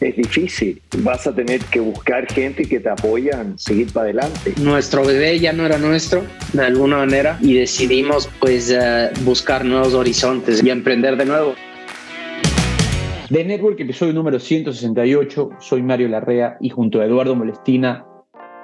es difícil. Vas a tener que buscar gente que te apoyan, seguir para adelante. Nuestro bebé ya no era nuestro, de alguna manera, y decidimos pues eh, buscar nuevos horizontes y emprender de nuevo. De Network, episodio número 168, soy Mario Larrea y junto a Eduardo Molestina,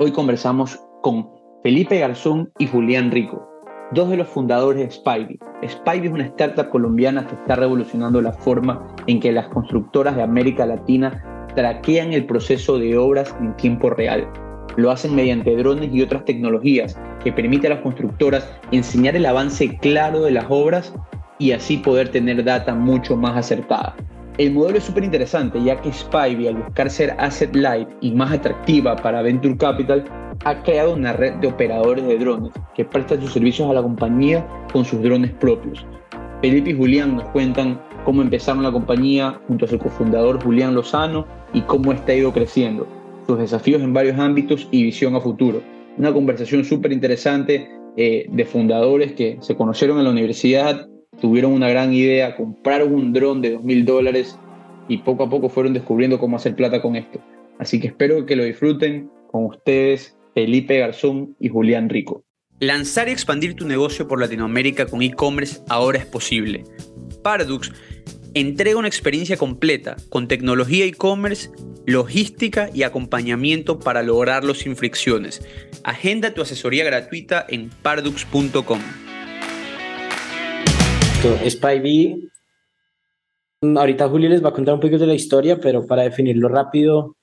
hoy conversamos con Felipe Garzón y Julián Rico, dos de los fundadores de Spivey. Spivey es una startup colombiana que está revolucionando la forma en que las constructoras de América Latina traquean el proceso de obras en tiempo real. Lo hacen mediante drones y otras tecnologías que permiten a las constructoras enseñar el avance claro de las obras y así poder tener data mucho más acertada. El modelo es súper interesante ya que Spivey al buscar ser asset light y más atractiva para Venture Capital ha creado una red de operadores de drones que prestan sus servicios a la compañía con sus drones propios. Felipe y Julián nos cuentan cómo empezaron la compañía junto a su cofundador Julián Lozano y cómo está ido creciendo, sus desafíos en varios ámbitos y visión a futuro. Una conversación súper interesante eh, de fundadores que se conocieron en la universidad, tuvieron una gran idea, compraron un dron de dos mil dólares y poco a poco fueron descubriendo cómo hacer plata con esto. Así que espero que lo disfruten con ustedes Felipe Garzón y Julián Rico. Lanzar y expandir tu negocio por Latinoamérica con e-commerce ahora es posible. Pardux entrega una experiencia completa con tecnología e-commerce, logística y acompañamiento para lograrlo sin fricciones. Agenda tu asesoría gratuita en pardux.com. SpyBee, ahorita Julio les va a contar un poquito de la historia, pero para definirlo rápido,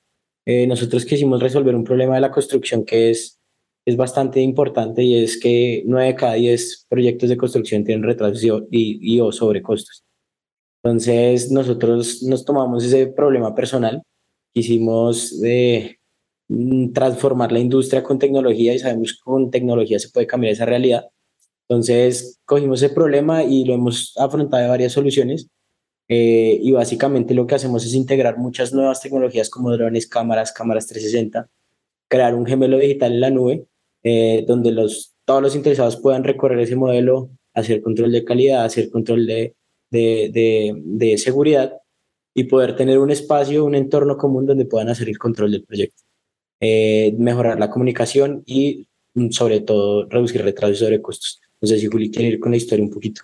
eh, nosotros quisimos resolver un problema de la construcción que es, es bastante importante y es que 9 de cada 10 proyectos de construcción tienen retrasos y, y, o sobrecostos. Entonces nosotros nos tomamos ese problema personal, quisimos eh, transformar la industria con tecnología y sabemos que con tecnología se puede cambiar esa realidad. Entonces cogimos ese problema y lo hemos afrontado de varias soluciones eh, y básicamente lo que hacemos es integrar muchas nuevas tecnologías como drones, cámaras, cámaras 360, crear un gemelo digital en la nube, eh, donde los, todos los interesados puedan recorrer ese modelo, hacer control de calidad, hacer control de, de, de, seguridad y poder tener un espacio, un entorno común donde puedan hacer el control del proyecto. Eh, mejorar la comunicación y mm, sobre todo reducir retrasos sobre costos. No sé si Juli quiere ir con la historia un poquito.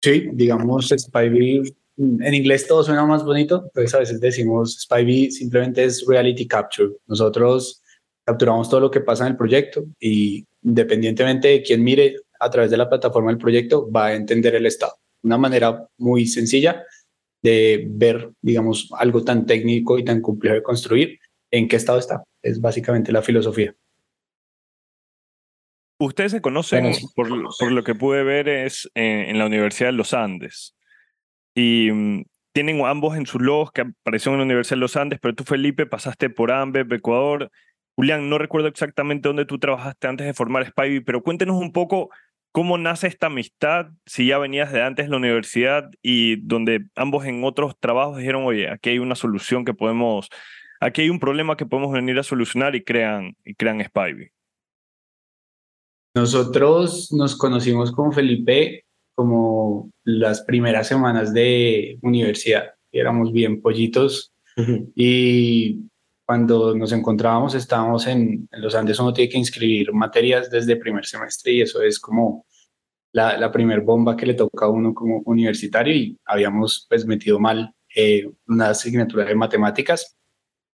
Sí, digamos, SpyBee, en inglés todo suena más bonito, entonces a veces decimos SpyBee simplemente es reality capture. Nosotros capturamos todo lo que pasa en el proyecto y independientemente de quién mire a través de la plataforma del proyecto, va a entender el estado. Una manera muy sencilla de ver, digamos, algo tan técnico y tan complejo de construir, en qué estado está. Es básicamente la filosofía. Ustedes se conocen, por, lo que pude ver, es en, la Universidad de los Andes. Y mm, tienen ambos en sus logos que aparecieron en la Universidad de los Andes, pero tú, Felipe, pasaste por AMBEP, Ecuador. Julián, no recuerdo exactamente dónde tú trabajaste antes de formar Spivey, pero cuéntenos un poco cómo nace esta amistad, si ya venías de antes de la universidad y donde ambos en otros trabajos dijeron, oye, aquí hay una solución que podemos, aquí hay un problema que podemos venir a solucionar y crean, y crean Spivey. Nosotros nos conocimos con Felipe como las primeras semanas de universidad. Éramos bien pollitos y cuando nos encontrábamos estábamos en, los Andes, uno tiene que inscribir materias desde primer semestre y eso es como la, la primer bomba que le toca a uno como universitario y habíamos pues metido mal eh, una asignatura de matemáticas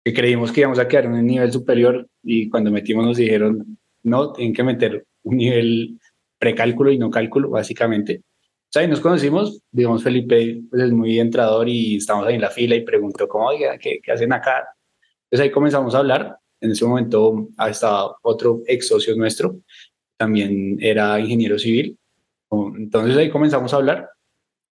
que creímos que íbamos a quedar en un nivel superior y cuando metimos nos dijeron no, tienen que meter un nivel precálculo y no cálculo, básicamente. O sea, y nos conocimos, digamos, Felipe pues, es muy entrador y estamos ahí en la fila y preguntó, ¿cómo, oiga, qué, qué hacen acá? Entonces ahí comenzamos a hablar. En ese momento estaba otro ex socio nuestro, también era ingeniero civil. Entonces ahí comenzamos a hablar.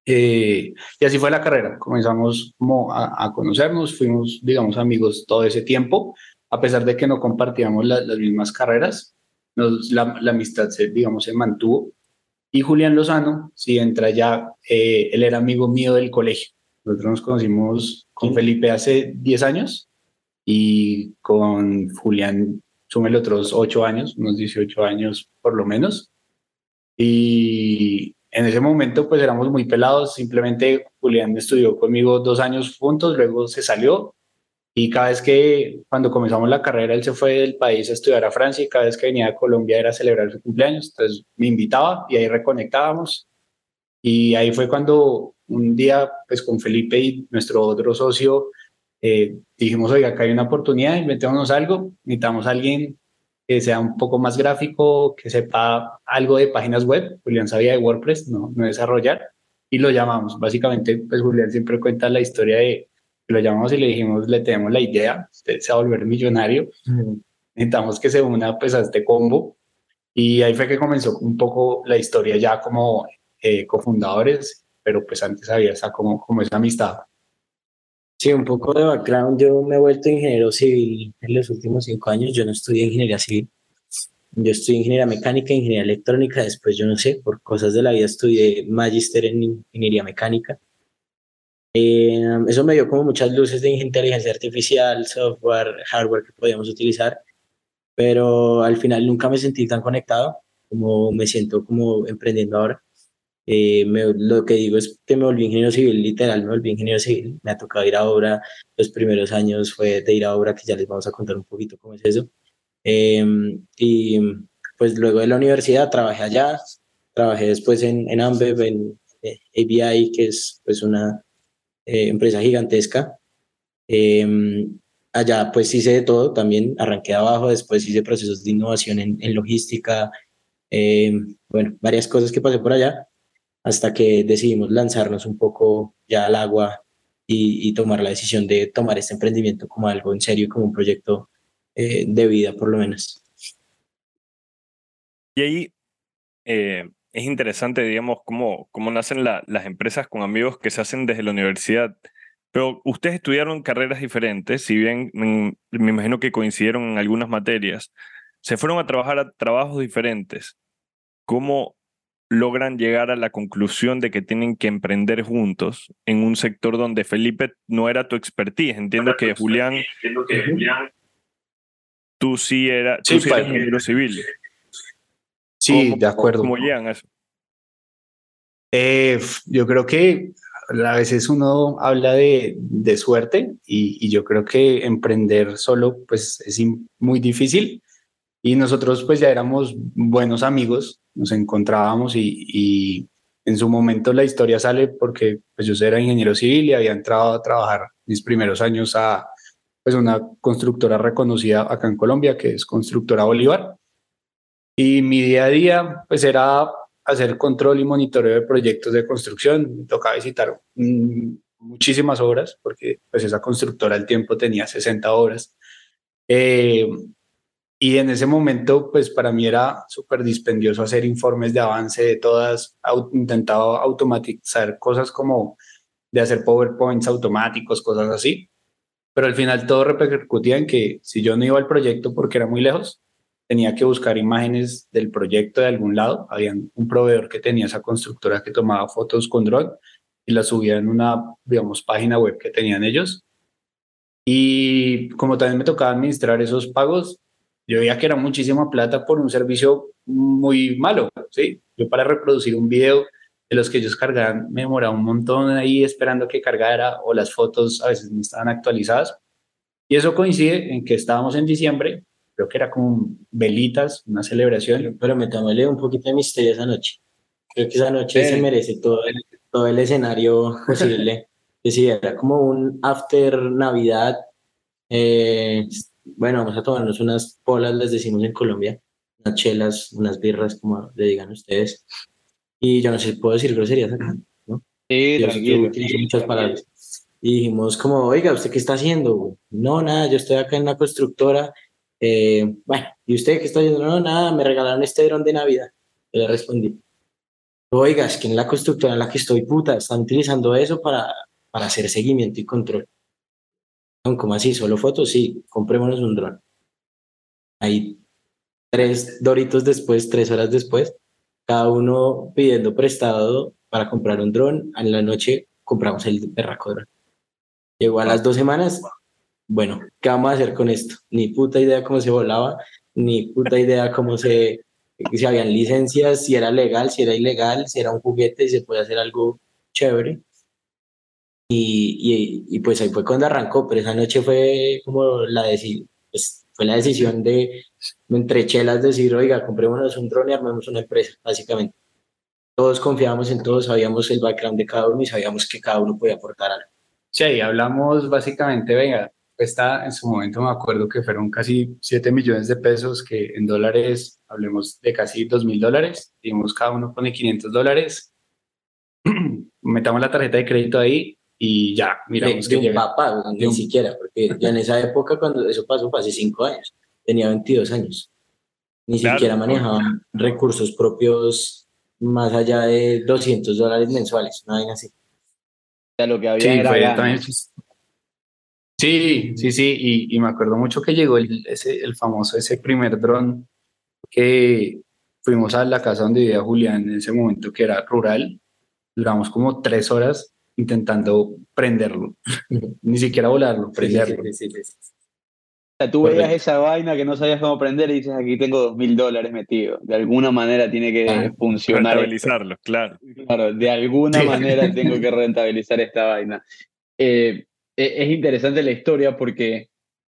Eh, y así fue la carrera. Comenzamos como a, a, conocernos, fuimos, digamos, amigos todo ese tiempo, a pesar de que no compartíamos las mismas carreras nos, la, la, amistad, se, digamos, se mantuvo. Y Julián Lozano, si entra ya, eh, él era amigo mío del colegio. Nosotros nos conocimos con Felipe hace 10 años y con Julián, súmele otros 8 años, unos 18 años por lo menos. Y en ese momento pues éramos muy pelados, simplemente Julián estudió conmigo dos años juntos, luego se salió y cada vez que cuando comenzamos la carrera él se fue del país a estudiar a Francia y cada vez que venía a Colombia era celebrar su cumpleaños, entonces me invitaba y ahí reconectábamos y ahí fue cuando un día pues con Felipe y nuestro otro socio eh, dijimos, oiga, acá hay una oportunidad, inventémonos algo, necesitamos a alguien que sea un poco más gráfico, que sepa algo de páginas web. Julián sabía de WordPress, no, no desarrollar, y lo llamamos. Básicamente, pues Julián siempre cuenta la historia de que lo llamamos y le dijimos, le tenemos la idea, usted se va a volver millonario, necesitamos que se una pues a este combo. Y ahí fue que comenzó un poco la historia ya como eh, cofundadores, pero pues antes había esa como, como esa amistad. Sí, un poco de background. Yo me he vuelto ingeniero civil en los últimos cinco años. Yo no estudié ingeniería civil. Yo estudié ingeniería mecánica, ingeniería electrónica. Después, yo no sé, por cosas de la vida, estudié magister en ingeniería mecánica. Eh, eso me dio como muchas luces de inteligencia artificial, software, hardware que podíamos utilizar. Pero al final nunca me sentí tan conectado como me siento como emprendiendo ahora. Eh, lo que digo es que me volví ingeniero civil, literal, me volví ingeniero civil. Me ha tocado ir a obra. Los primeros años fue de ir a obra, que ya les vamos a contar un poquito cómo es eso. Em, y pues luego de la universidad trabajé allá. Trabajé después en, en Ambev, en eh, ABI, que es pues una eh, empresa gigantesca. Em, allá pues hice de todo también. Arranqué abajo, después hice procesos de innovación en, en logística. Em, bueno, varias cosas que pasé por allá hasta que decidimos lanzarnos un poco ya al agua y, tomar la decisión de tomar este emprendimiento como algo en serio, como un proyecto eh, de vida por lo menos. Y ahí eh, es interesante, digamos, cómo, cómo nacen las empresas con amigos que se hacen desde la universidad. Pero ustedes estudiaron carreras diferentes, si bien me, me imagino que coincidieron en algunas materias, se fueron a trabajar a trabajos diferentes. ¿Cómo logran llegar a la conclusión de que tienen que emprender juntos en un sector donde Felipe no era tu expertise. Entiendo que Julián, entiendo que Julián, tú sí, era, tú sí, eres ingeniero civil. Sí, de acuerdo. ¿Cómo llegan a eso? Eh, yo creo que a veces uno habla de, de suerte y, y, yo creo que emprender solo pues es muy difícil y nosotros pues ya éramos buenos amigos nos encontrábamos y, en su momento la historia sale porque pues yo era ingeniero civil y había entrado a trabajar mis primeros años a pues una constructora reconocida acá en Colombia que es Constructora Bolívar y mi día a día pues era hacer control y monitoreo de proyectos de construcción, me tocaba visitar mm, muchísimas obras porque pues esa constructora al tiempo tenía 60 obras. Eh, y en ese momento, pues para mí era súper dispendioso hacer informes de avance de todas, intentado automatizar cosas como de hacer PowerPoints automáticos, cosas así. Pero al final todo repercutía en que si yo no iba al proyecto porque era muy lejos, tenía que buscar imágenes del proyecto de algún lado. Había un proveedor que tenía esa constructora que tomaba fotos con drone y las subía en una, digamos, página web que tenían ellos. Y como también me tocaba administrar esos pagos, yo veía que era muchísima plata por un servicio muy malo, ¿sí? Yo para reproducir un video de los que ellos cargaban me demoraba un montón ahí esperando que cargara o las fotos a veces no estaban actualizadas. Y eso coincide en que estábamos en diciembre, creo que era como velitas, una celebración. Pero me tomé un poquito de misterio esa noche. Creo que esa noche se merece todo el, todo el escenario posible. sí, era como un after Navidad. Eh, bueno, vamos a tomarnos unas polas, les decimos en Colombia, unas chelas, unas birras, como le digan ustedes. Y yo no sé, puedo decir groserías acá, ¿no? Sí, tranquilo. muchas palabras. Y dijimos como, oiga, ¿usted qué está haciendo? No, nada, yo estoy acá en una constructora. Eh, bueno, ¿y usted qué está haciendo? No, nada, me regalaron este dron de Navidad. Yo le respondí, oiga, es que en la constructora en la que estoy, puta, están utilizando eso para, para hacer seguimiento y control. ¿Cómo así? ¿Solo fotos? Sí, comprémonos un dron. Ahí tres doritos después, tres horas después, cada uno pidiendo prestado para comprar un dron. En la noche compramos el berraco dron. Llegó a las dos semanas. Bueno, ¿qué vamos a hacer con esto? Ni puta idea cómo se volaba, ni puta idea cómo se, si habían licencias, si era legal, si era ilegal, si era un juguete, y se puede hacer algo chévere. Y, y, pues ahí fue cuando arrancó, pero esa noche fue como la pues fue la decisión de, entre chelas, decir, oiga, comprémonos un drone y armemos una empresa, básicamente. Todos confiábamos en todos, sabíamos el background de cada uno y sabíamos que cada uno podía aportar algo. Sí, ahí hablamos básicamente, venga, está en su momento me acuerdo que fueron casi 7 millones de pesos, que en dólares hablemos de casi 2 mil dólares, digamos cada uno pone 500 dólares, metamos la tarjeta de crédito ahí y ya, miramos de, que un papá, ni siquiera, porque ya en esa época cuando eso pasó, fue hace 5 años, tenía 22 años, ni siquiera manejaba recursos propios más allá de 200 dólares mensuales, no así. Lo que había era Sí, sí, sí, y, y, me acuerdo mucho que llegó el, ese, el famoso, ese primer dron que fuimos a la casa donde vivía Julián en ese momento, que era rural, duramos como tres horas intentando prenderlo, ni siquiera volarlo, prenderlo. Sí, sí, sí, o sea, tú veías esa vaina que no sabías cómo prender y dices, aquí tengo dos mil dólares metido. De alguna manera tiene que ah, funcionar. Rentabilizarlo, claro. Claro, de alguna manera tengo que rentabilizar esta vaina. Eh, e, es interesante la historia porque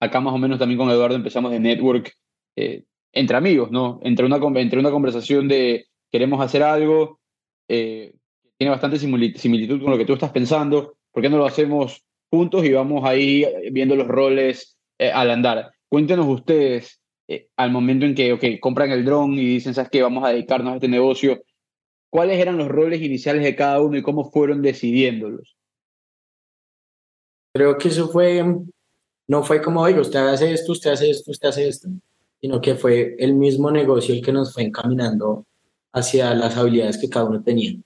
acá más o menos también con Eduardo empezamos de network eh, entre amigos, ¿no? Entre una, entre una conversación de queremos hacer algo, eh, tiene bastante similitud con lo que tú estás pensando, ¿por qué no lo hacemos juntos y vamos ahí viendo los roles eh, al andar? Cuéntenos ustedes, al momento en que okay, compran el dron y dicen, ¿sabes qué? Vamos a dedicarnos a este negocio, ¿cuáles eran los roles iniciales de cada uno y cómo fueron decidiéndolos? Creo que eso fue, no fue como, oiga, usted hace esto, usted hace esto, usted hace esto, sino que fue el mismo negocio el que nos fue encaminando hacia las habilidades que cada uno tenía.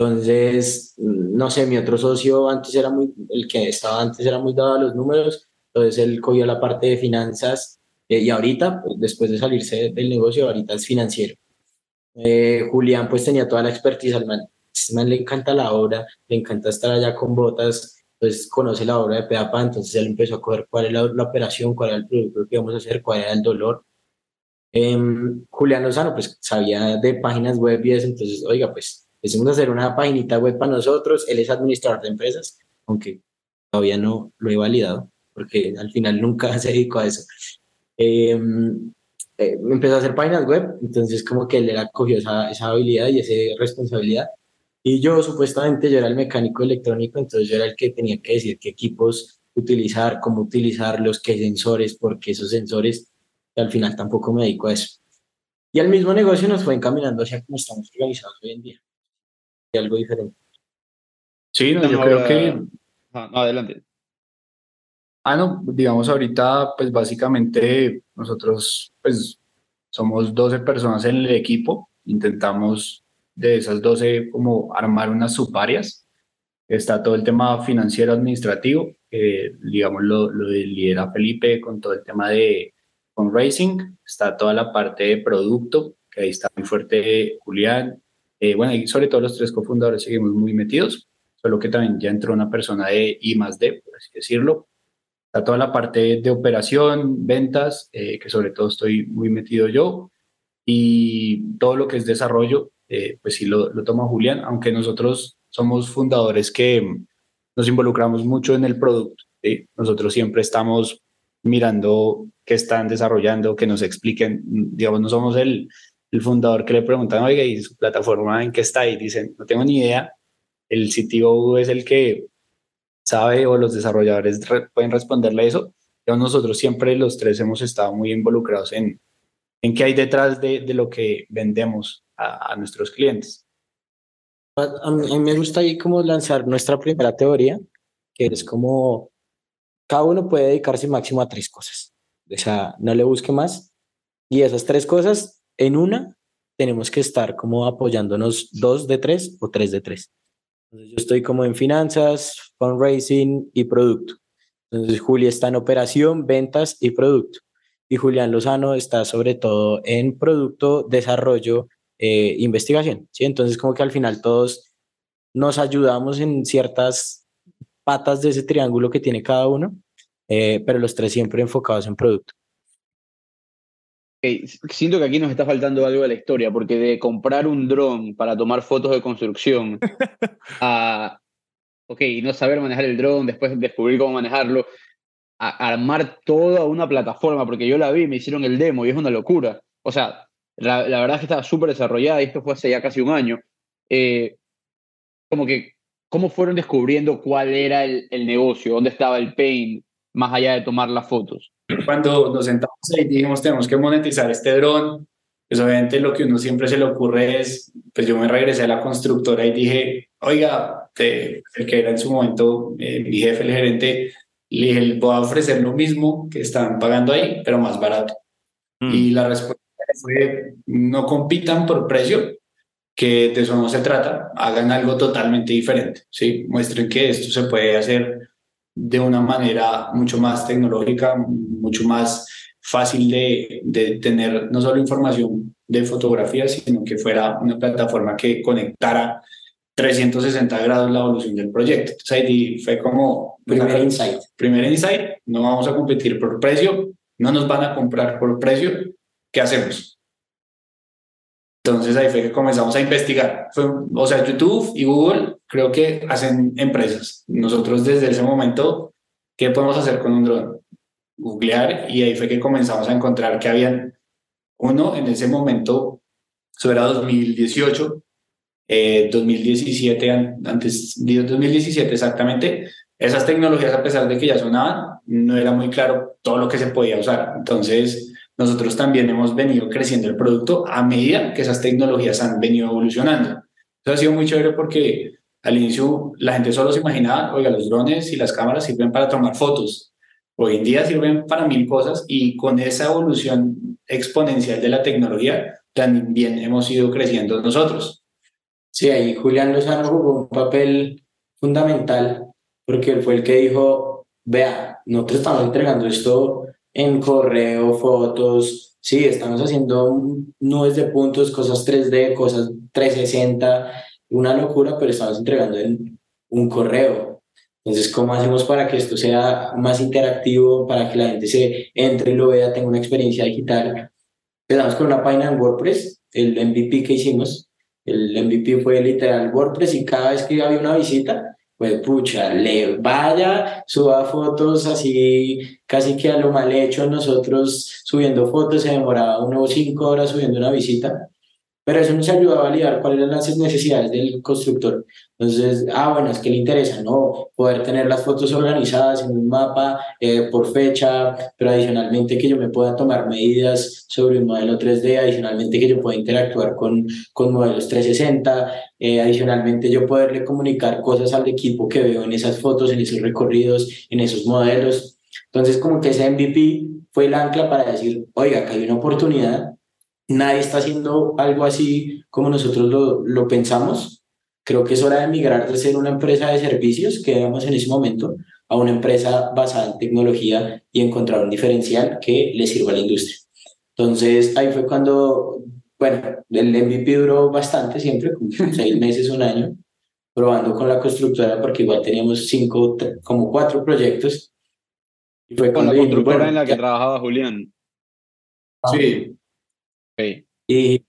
Entonces, no sé, mi otro socio antes era muy, el que estaba antes era muy dado a los números, entonces él cogió la parte de finanzas eh, y ahorita, pues, después de salirse del negocio, ahorita es financiero. Eh, Julián pues tenía toda la expertise al man, este man le encanta la obra, le encanta estar allá con botas, pues conoce la obra de Peapa, entonces él empezó a coger cuál era la, operación, cuál era el producto que íbamos a hacer, cuál era el dolor. Eh, Julián Lozano, pues sabía de páginas web y eso, entonces, oiga, pues empezamos a hacer una paginita web para nosotros, él es administrador de empresas, aunque todavía no lo he validado, porque al final nunca se dedicó a eso. Em, eh, empezó a hacer páginas web, entonces como que él cogió esa, esa habilidad y esa responsabilidad y yo supuestamente yo era el mecánico electrónico, entonces yo era el que tenía que decir qué equipos utilizar, cómo utilizarlos, qué sensores, porque esos sensores, al final tampoco me dedico a eso. Y al mismo negocio nos fue encaminando hacia cómo estamos organizados hoy en día. Y algo diferente. Sí, no, yo creo que... adelante. Ah, no, digamos ahorita, pues básicamente nosotros, pues somos 12 personas en el equipo, intentamos de esas 12 como armar unas subáreas. Está todo el tema financiero administrativo, digamos lo, lo lidera Felipe con todo el tema de fundraising, está toda la parte de producto, que ahí está muy fuerte Julián, eh, bueno, y sobre todo los tres cofundadores seguimos muy metidos, solo que también ya entró una persona de I más D, por así decirlo. Está toda la parte de operación, ventas, eh, que sobre todo estoy muy metido yo, y todo lo que es desarrollo, eh, pues sí lo, lo toma Julián, aunque nosotros somos fundadores que nos involucramos mucho en el producto. Nosotros siempre estamos mirando qué están desarrollando, que nos expliquen, digamos, no somos el, el fundador que le preguntan, oiga, ¿y su plataforma en qué está? Y dicen, no tengo ni idea. El CTO es el que sabe o los desarrolladores pueden responderle eso. Pero nosotros siempre los tres hemos estado muy involucrados en, en qué hay detrás de, de lo que vendemos a, nuestros clientes. A mí, me gusta ahí como lanzar nuestra primera teoría, que es como cada uno puede dedicarse máximo a tres cosas. O sea, no le busque más. Y esas tres cosas, en una, tenemos que estar como apoyándonos dos de tres o tres de tres. Yo estoy como en finanzas, fundraising y producto. Entonces, Julia está en operación, ventas y producto. y Julián Lozano está sobre todo en producto, desarrollo, eh, investigación. ¿sí? Entonces, como que al final todos nos ayudamos en ciertas patas de ese triángulo que tiene cada uno, eh, pero los tres siempre enfocados en producto. Siento que aquí nos está faltando algo de la historia, porque de comprar un dron para tomar fotos de construcción a, ok, no saber manejar el dron, después descubrir cómo manejarlo, a armar toda una plataforma, porque yo la vi, me hicieron el demo y es una locura. O sea, la, verdad es que estaba súper desarrollada y esto fue hace ya casi un año. Eh, como que, ¿cómo fueron descubriendo cuál era el, el negocio? ¿Dónde estaba el pain? Más allá de tomar las fotos. Cuando nos sentamos ahí dijimos, tenemos que monetizar este dron, pues obviamente lo que uno siempre se le ocurre es, pues yo me regresé a la constructora y dije, oiga, el que era en su momento eh, mi jefe, el gerente, le dije, voy a ofrecer lo mismo que están pagando ahí, pero más barato. Mm. Y la respuesta fue, no compitan por precio, que de eso no se trata, hagan algo totalmente diferente, ¿sí? Muestren que esto se puede hacer de una manera mucho más tecnológica, mucho más fácil de, de tener no solo información de fotografía, sino que fuera una plataforma que conectara 360 grados la evolución del proyecto. Entonces ahí fue como... Primer insight. Primer insight, no vamos a competir por precio, no nos van a comprar por precio, ¿qué hacemos? Entonces ahí fue que comenzamos a investigar. o sea, YouTube y Google creo que hacen empresas. Nosotros desde ese momento, ¿qué podemos hacer con un dron? Googlear y ahí fue que comenzamos a encontrar que habían uno en ese momento, eso era 2018, 2017, eh, antes de 2017 exactamente, esas tecnologías a pesar de que ya sonaban, no era muy claro todo lo que se podía usar. Entonces, nosotros también hemos venido creciendo el producto a medida que esas tecnologías han venido evolucionando. Eso ha sido muy chévere porque al inicio la gente solo se imaginaba, oiga, los drones y las cámaras sirven para tomar fotos. Hoy en día sirven para mil cosas y con esa evolución exponencial de la tecnología también hemos ido creciendo nosotros. Sí, ahí Julián Lozano jugó un papel fundamental porque él fue el que dijo, vea, nosotros estamos entregando esto en correo, fotos, sí, estamos haciendo nubes de puntos, cosas 3D, cosas 360, una locura, pero estamos entregando en un correo. Entonces, ¿cómo hacemos para que esto sea más interactivo, para que la gente se entre y lo vea, tenga una experiencia digital? Empezamos con una página en WordPress, el MVP que hicimos, el MVP fue literal WordPress y cada vez que había una visita, pues pucha, le vaya, suba fotos así, casi que a lo mal hecho, nosotros subiendo fotos, se demoraba unos cinco horas subiendo una visita, pero eso nos ayudaba a validar cuáles eran las necesidades del constructor. Entonces, ah, bueno, es que le interesa, ¿no? Poder tener las fotos organizadas en un mapa eh, por fecha, pero adicionalmente que yo me pueda tomar medidas sobre un modelo 3D, adicionalmente que yo pueda interactuar con, con modelos 360, eh, adicionalmente yo poderle comunicar cosas al equipo que veo en esas fotos, en esos recorridos, en esos modelos. Entonces, como que ese MVP fue el ancla para decir, oiga, que hay una oportunidad nadie está haciendo algo así como nosotros lo, lo pensamos. Creo que es hora de migrar de ser una empresa de servicios que éramos en ese momento a una empresa basada en tecnología y encontrar un diferencial que le sirva a la industria. Entonces ahí fue cuando, bueno, el MVP duró bastante siempre, como seis meses, un año, probando con la constructora porque igual teníamos cinco, como cuatro proyectos. Y fue con la constructora en la que trabajaba Julián. Sí, y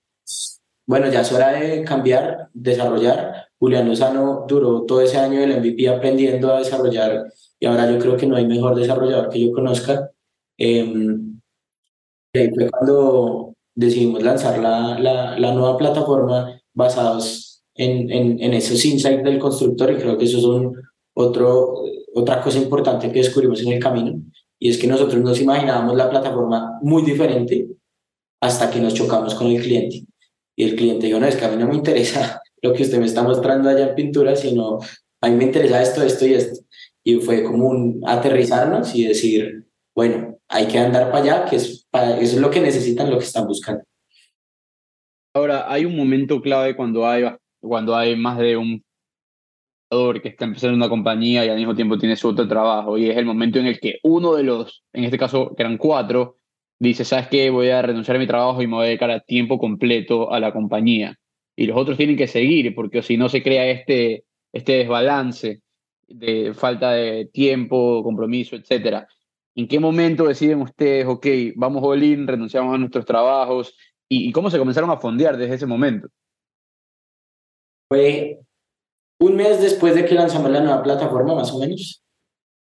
bueno, ya es hora de cambiar, desarrollar. Julián Lozano duró todo ese año del MVP aprendiendo a desarrollar y ahora yo creo que no hay mejor desarrollador que yo conozca. Eh, fue cuando decidimos lanzar la, la, la nueva plataforma basados en, en, en, esos insights del constructor y creo que eso es un, otro, otra cosa importante que descubrimos en el camino y es que nosotros nos imaginábamos la plataforma muy diferente hasta que nos chocamos con el cliente. Y el cliente dijo, no, es que a mí no me interesa lo que usted me está mostrando allá en pintura, sino a mí me interesa esto, esto y esto. Y fue como un aterrizarnos y decir, bueno, hay que andar para allá, que es es lo que necesitan, lo que están buscando. Ahora, hay un momento clave cuando hay, cuando hay más de un que está empezando una compañía y al mismo tiempo tiene su otro trabajo, y es el momento en el que uno de los, en este caso que eran cuatro, dice, ¿sabes qué? Voy a renunciar a mi trabajo y me voy a dedicar a tiempo completo a la compañía. Y los otros tienen que seguir, porque si no se crea este, este desbalance de falta de tiempo, compromiso, etcétera. ¿En qué momento deciden ustedes, ok, vamos all in, renunciamos a nuestros trabajos? ¿Y, cómo se comenzaron a fondear desde ese momento? Fue un mes después de que lanzamos la nueva plataforma, más o menos.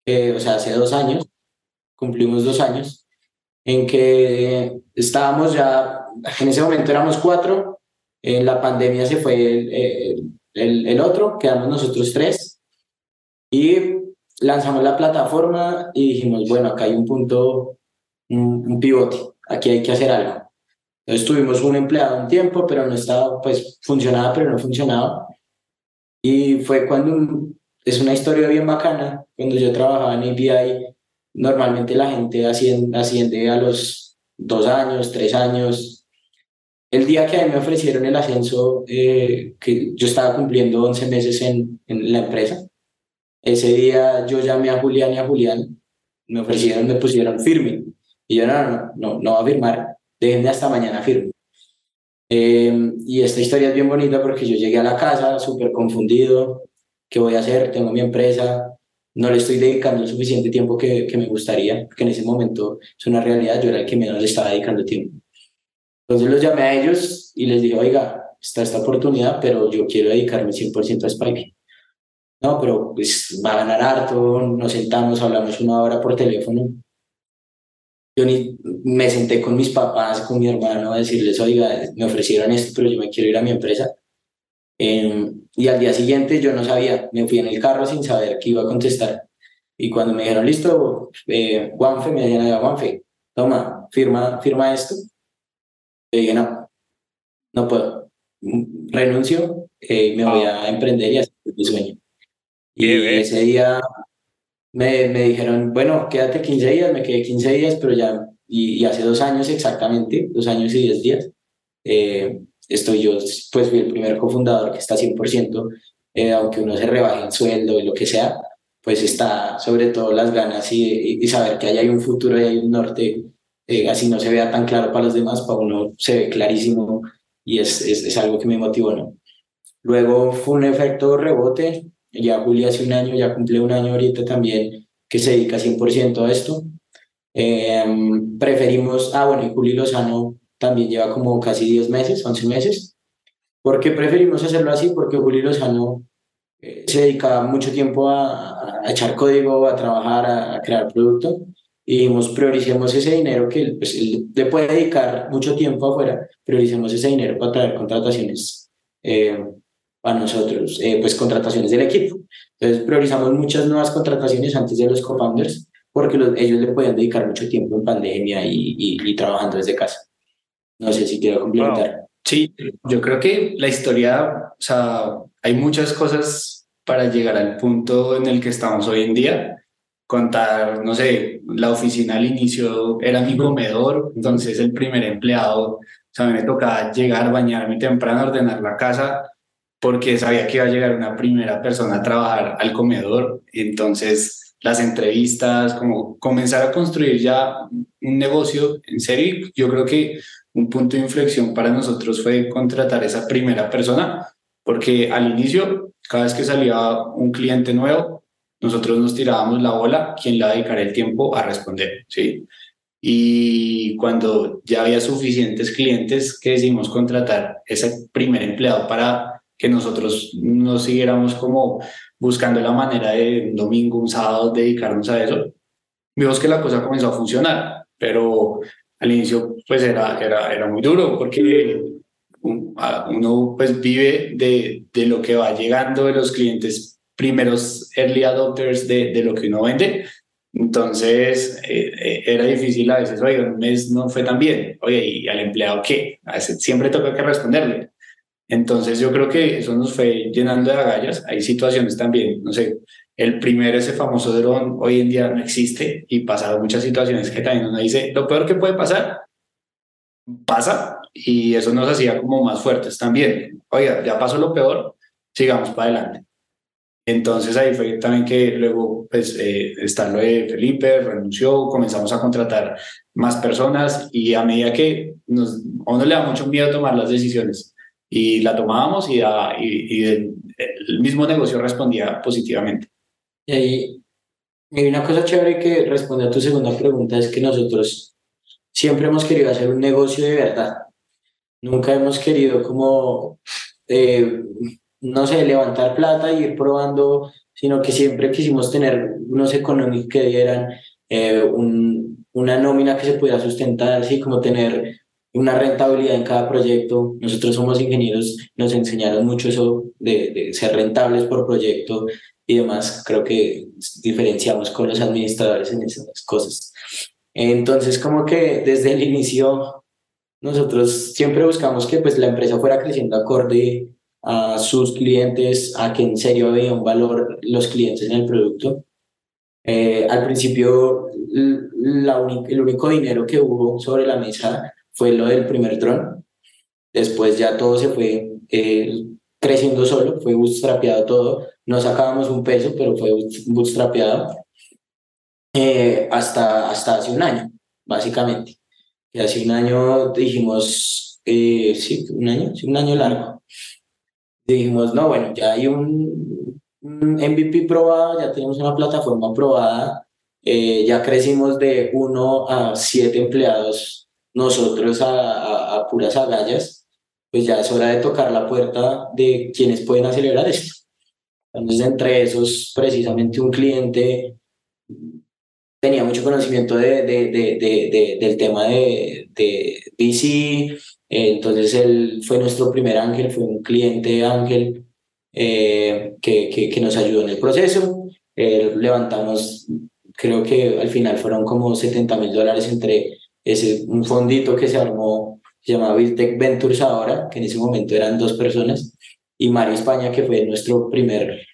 o sea, hace dos años, cumplimos dos años, en que estábamos ya, en ese momento éramos cuatro, en la pandemia se fue el, el, el otro, quedamos nosotros tres, y lanzamos la plataforma y dijimos, bueno, acá hay un punto, un, pivote, aquí hay que hacer algo. Entonces tuvimos un empleado un tiempo, pero no estaba, pues funcionaba, pero no funcionaba. Y fue cuando, es una historia bien bacana, cuando yo trabajaba en API, normalmente la gente asciende, asciende a los dos años, tres años. El día que a mí me ofrecieron el ascenso, eh, que yo estaba cumpliendo 11 meses en, en la empresa, ese día yo llamé a Julián y a Julián, me ofrecieron, me pusieron firme. Y yo, no, no, no, no va a firmar, déjenme hasta mañana firme. Em, y esta historia es bien bonita porque yo llegué a la casa súper confundido, ¿qué voy a hacer? Tengo mi empresa, no le estoy dedicando el suficiente tiempo que, que me gustaría, porque en ese momento es una realidad, yo era el que menos le estaba dedicando tiempo. Entonces los llamé a ellos y les dije, oiga, está esta oportunidad, pero yo quiero dedicarme 100% a Spike no, pero pues va a ganar harto, nos sentamos, hablamos una hora por teléfono. Yo ni me senté con mis papás, con mi hermano a decirles, oiga, me ofrecieron esto, pero yo me quiero ir a mi empresa. Em, y al día siguiente yo no sabía, me fui en el carro sin saber qué iba a contestar. Y cuando me dijeron, listo, eh, Juanfe, me dijeron, Juanfe, toma, firma, firma esto. Yo dije, no, no puedo. Renuncio, eh, me voy a emprender y hacer mi sueño. Y ese día me, me, dijeron, bueno, quédate 15 días, me quedé 15 días, pero ya, y, hace dos años exactamente, dos años y diez días, eh, estoy yo, pues fui el primer cofundador que está 100%, eh, aunque uno se rebaje el sueldo y lo que sea, pues está sobre todo las ganas y, saber que ahí hay un futuro y hay un norte, eh, así no se vea tan claro para los demás, para uno se ve clarísimo y es, es, algo que me motivó, ¿no? Luego fue un efecto rebote, ya Juli hace un año, ya cumple un año ahorita también, que se dedica 100% a esto. Em, preferimos, ah, bueno, y Juli Lozano también lleva como casi 10 meses, 11 meses. ¿Por qué preferimos hacerlo así? Porque Juli Lozano eh, se dedica mucho tiempo a, a, echar código, a trabajar, a, crear producto. Y dijimos, prioricemos ese dinero que pues, él le puede dedicar mucho tiempo afuera, prioricemos ese dinero para traer contrataciones eh, a nosotros, eh, pues contrataciones del equipo. Entonces priorizamos muchas nuevas contrataciones antes de los co-founders porque ellos le pueden dedicar mucho tiempo en pandemia y, y, trabajando desde casa. No sé si quiero complementar. Sí, yo creo que la historia, o sea, hay muchas cosas para llegar al punto en el que estamos hoy en día. Contar, no sé, la oficina al inicio era mi comedor, entonces el primer empleado, o sea, me tocaba llegar, bañarme temprano, ordenar la casa, porque sabía que iba a llegar una primera persona a trabajar al comedor. Entonces, las entrevistas, como comenzar a construir ya un negocio en serio, yo creo que un punto de inflexión para nosotros fue contratar esa primera persona, porque al inicio, cada vez que salía un cliente nuevo, nosotros nos tirábamos la bola, ¿quién le va a dedicar el tiempo a responder? ¿sí? Y cuando ya había suficientes clientes que decidimos contratar ese primer empleado para que nosotros no siguiéramos como buscando la manera de un domingo, un sábado, dedicarnos a eso. Vimos que la cosa comenzó a funcionar, pero al inicio pues era, era, era muy duro porque uno pues vive de, de lo que va llegando de los clientes primeros early adopters de, de lo que uno vende. Entonces eh, eh, era difícil a veces, oye, un mes no fue tan bien, oye, ¿y al empleado qué? A veces siempre toca que responderle. Entonces yo creo que eso nos fue llenando de agallas. Hay situaciones también, no sé, el primero, ese famoso dron, hoy en día no existe y pasaron muchas situaciones que también uno dice, lo peor que puede pasar, pasa y eso nos hacía como más fuertes también. Oiga, ya pasó lo peor, sigamos para adelante. Entonces ahí fue también que luego pues eh, está lo de Felipe, renunció, comenzamos a contratar más personas y a medida que nos, a uno le da mucho miedo tomar las decisiones y la tomábamos y, y, el, mismo negocio respondía positivamente. Y ahí hay una cosa chévere que responde a tu segunda pregunta es que nosotros siempre hemos querido hacer un negocio de verdad. Nunca hemos querido como eh, no sé, levantar plata y ir probando, sino que siempre quisimos tener unos económicos que dieran eh, un, una nómina que se pudiera sustentar, así como tener una rentabilidad en cada proyecto. Nosotros somos ingenieros, nos enseñaron mucho eso de, de ser rentables por proyecto y demás. Creo que diferenciamos con los administradores en esas cosas. Entonces, como que desde el inicio, nosotros siempre buscamos que pues, la empresa fuera creciendo acorde a sus clientes, a que en serio veía un valor los clientes en el producto. Eh, al principio, el único dinero que hubo sobre la mesa fue lo del primer dron. Después ya todo se fue eh, creciendo solo, fue bootstrapeado todo. No sacábamos un peso, pero fue bootstrapeado eh, hasta, hasta hace un año, básicamente. Y hace un año dijimos, sí, un año, sí, un año largo dijimos, no, bueno, ya hay un, MVP probado, ya tenemos una plataforma probada, eh, ya crecimos de uno a siete empleados nosotros a, a, puras agallas, pues ya es hora de tocar la puerta de quienes pueden acelerar esto. Entonces, entre esos, precisamente un cliente tenía mucho conocimiento de, de, de, de del tema de, de VC, entonces él fue nuestro primer ángel, fue un cliente ángel eh, que, que, nos ayudó en el proceso. levantamos, creo que al final fueron como 70 mil dólares entre ese, un fondito que se armó, se llamaba Tech Ventures ahora, que en ese momento eran dos personas, y Mario España, que fue nuestro primer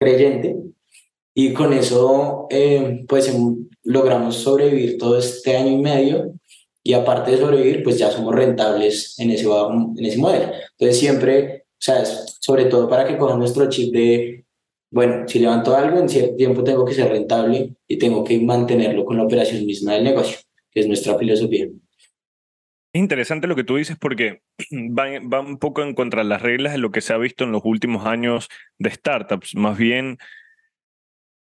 creyente. Y con eso, eh, pues em, logramos sobrevivir todo este año y medio y aparte de sobrevivir, pues ya somos rentables en ese, en ese modelo. Entonces siempre, o sea, sobre todo para que cojan nuestro chip de, bueno, si levanto algo, en cierto tiempo tengo que ser rentable y tengo que mantenerlo con la operación misma del negocio, que es nuestra filosofía. Es interesante lo que tú dices porque va, va un poco en contra de las reglas de lo que se ha visto en los últimos años de startups. Más bien,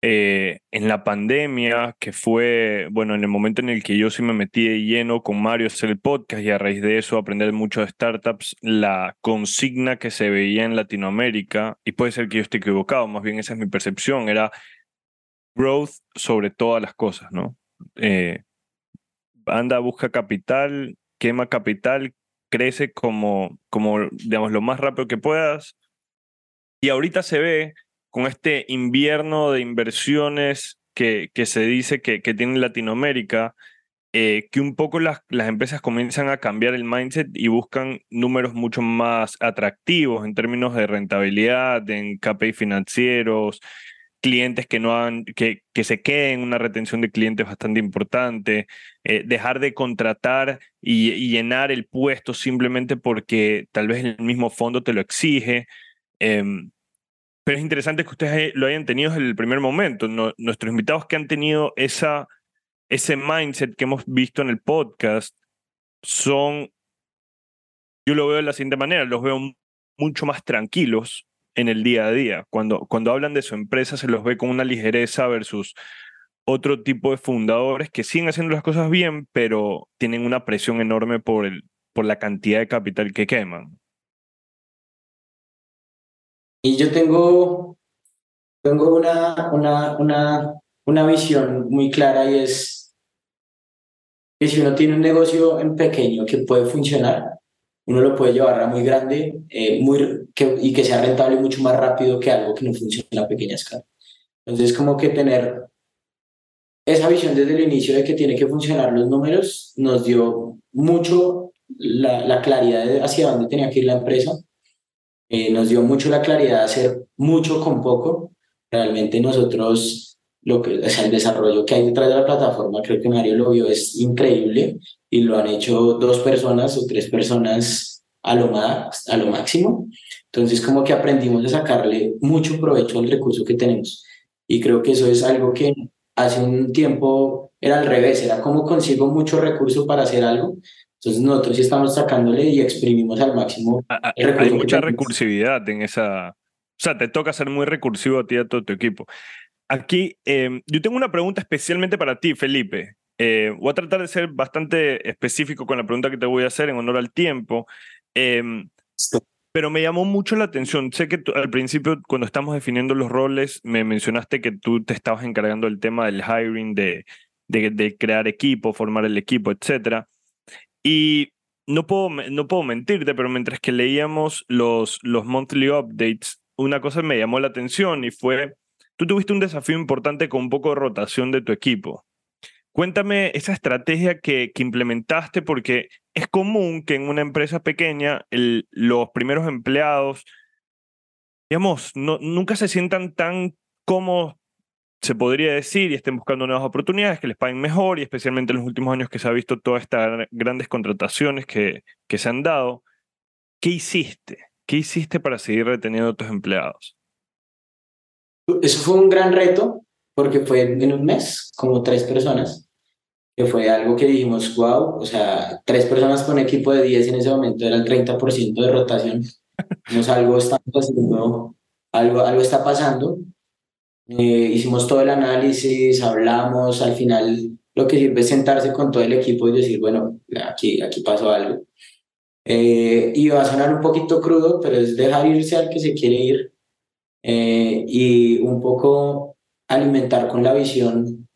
eh, en la pandemia, que fue, bueno, en el momento en el que yo sí me metí de lleno con Mario hacer el podcast y a raíz de eso aprender mucho de startups, la consigna que se veía en Latinoamérica, y puede ser que yo esté equivocado, más bien esa es mi percepción, era growth sobre todas las cosas, ¿no? Eh, anda, busca capital, quema capital, crece como, como, digamos, lo más rápido que puedas. Y ahorita se ve con este invierno de inversiones que, se dice que, tiene Latinoamérica, eh, que un poco las, las empresas comienzan a cambiar el mindset y buscan números mucho más atractivos en términos de rentabilidad, en KPI financieros, clientes que no han, que, que se queden, una retención de clientes bastante importante, eh, dejar de contratar y, y, llenar el puesto simplemente porque tal vez el mismo fondo te lo exige. Em, pero es interesante que ustedes lo hayan tenido desde el primer momento. nuestros invitados que han tenido esa, ese mindset que hemos visto en el podcast son, yo lo veo de la siguiente manera, los veo mucho más tranquilos en el día a día. Cuando, cuando hablan de su empresa se los ve con una ligereza versus otro tipo de fundadores que siguen haciendo las cosas bien, pero tienen una presión enorme por, el, por la cantidad de capital que queman. Y yo tengo, tengo una, una, una, una visión muy clara y es que si uno tiene un negocio en pequeño que puede funcionar, uno lo puede llevar a muy grande eh, muy, que, y que sea rentable mucho más rápido que algo que no funciona a pequeña escala. Entonces, como que tener esa visión desde el inicio de que tiene que funcionar los números nos dio mucho la, la claridad de hacia dónde tenía que ir la empresa eh, nos dio mucho la claridad de hacer mucho con poco. Realmente nosotros, lo que, o el desarrollo que hay detrás de la plataforma, creo que Mario lo vio, es increíble y lo han hecho dos personas o tres personas a lo, más, a lo máximo. Entonces como que aprendimos a sacarle mucho provecho al recurso que tenemos. Y creo que eso es algo que hace un tiempo era al revés, era como consigo mucho recurso para hacer algo. Entonces nosotros sí estamos sacándole y exprimimos al máximo. Hay mucha recursividad en esa... O sea, te toca ser muy recursivo a ti y a todo tu equipo. Aquí, em, yo tengo una pregunta especialmente para ti, Felipe. Eh, voy a tratar de ser bastante específico con la pregunta que te voy a hacer en honor al tiempo. Em, pero me llamó mucho la atención. Sé que al principio, cuando estamos definiendo los roles, me mencionaste que tú te estabas encargando del tema del hiring, de, de, crear equipo, formar el equipo, etc. Y no puedo, no puedo mentirte, pero mientras que leíamos los, los monthly updates, una cosa me llamó la atención y fue, tú tuviste un desafío importante con un poco de rotación de tu equipo. Cuéntame esa estrategia que, que implementaste porque es común que en una empresa pequeña los primeros empleados, digamos, nunca se sientan tan cómodos, se podría decir, y estén buscando nuevas oportunidades, que les paguen mejor, y especialmente en los últimos años que se ha visto todas estas grandes contrataciones que, que se han dado. ¿Qué hiciste? ¿Qué hiciste para seguir reteniendo a tus empleados? Eso fue un gran reto porque fue en un mes, como tres personas, que fue algo que dijimos, wow, o sea, tres personas con equipo de 10 en ese momento era el 30% de rotación. Nos algo está haciendo, algo, algo está pasando. Eh, hicimos todo el análisis, hablamos, al final lo que sirve es sentarse con todo el equipo y decir, bueno, aquí, aquí pasó algo. Eh, y va a sonar un poquito crudo, pero es dejar irse al que se quiere ir eh, y un poco alimentar con la visión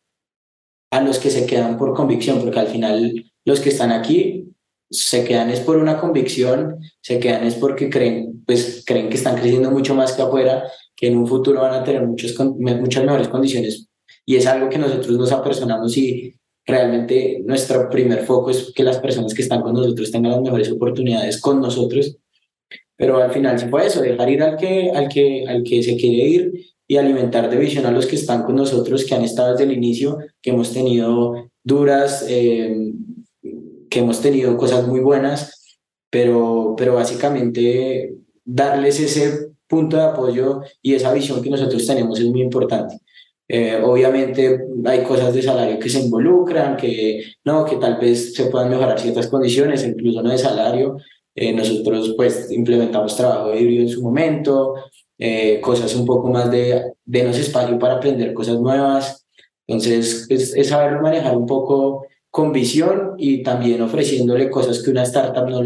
a los que se quedan por convicción, porque al final los que están aquí se quedan es por una convicción, se quedan es porque creen, pues creen que están creciendo mucho más que afuera, que en un futuro van a tener muchos, muchas mejores condiciones. Y es algo que nosotros nos apersonamos y realmente nuestro primer foco es que las personas que están con nosotros tengan las mejores oportunidades con nosotros. Pero al final se fue eso, dejar ir al que, al que, al que se quiere ir y alimentar de visión a los que están con nosotros, que han estado desde el inicio, que hemos tenido duras, eh, que hemos tenido cosas muy buenas, pero, pero básicamente darles ese punto de apoyo y esa visión que nosotros tenemos es muy importante. Eh, obviamente hay cosas de salario que se involucran, que no, que tal vez se puedan mejorar ciertas condiciones, incluso no de salario. Eh, nosotros pues implementamos trabajo híbrido en su momento, eh, cosas un poco más de denos espacio para aprender cosas nuevas. Entonces, es, saber manejar un poco con visión y también ofreciéndole cosas que una startup no,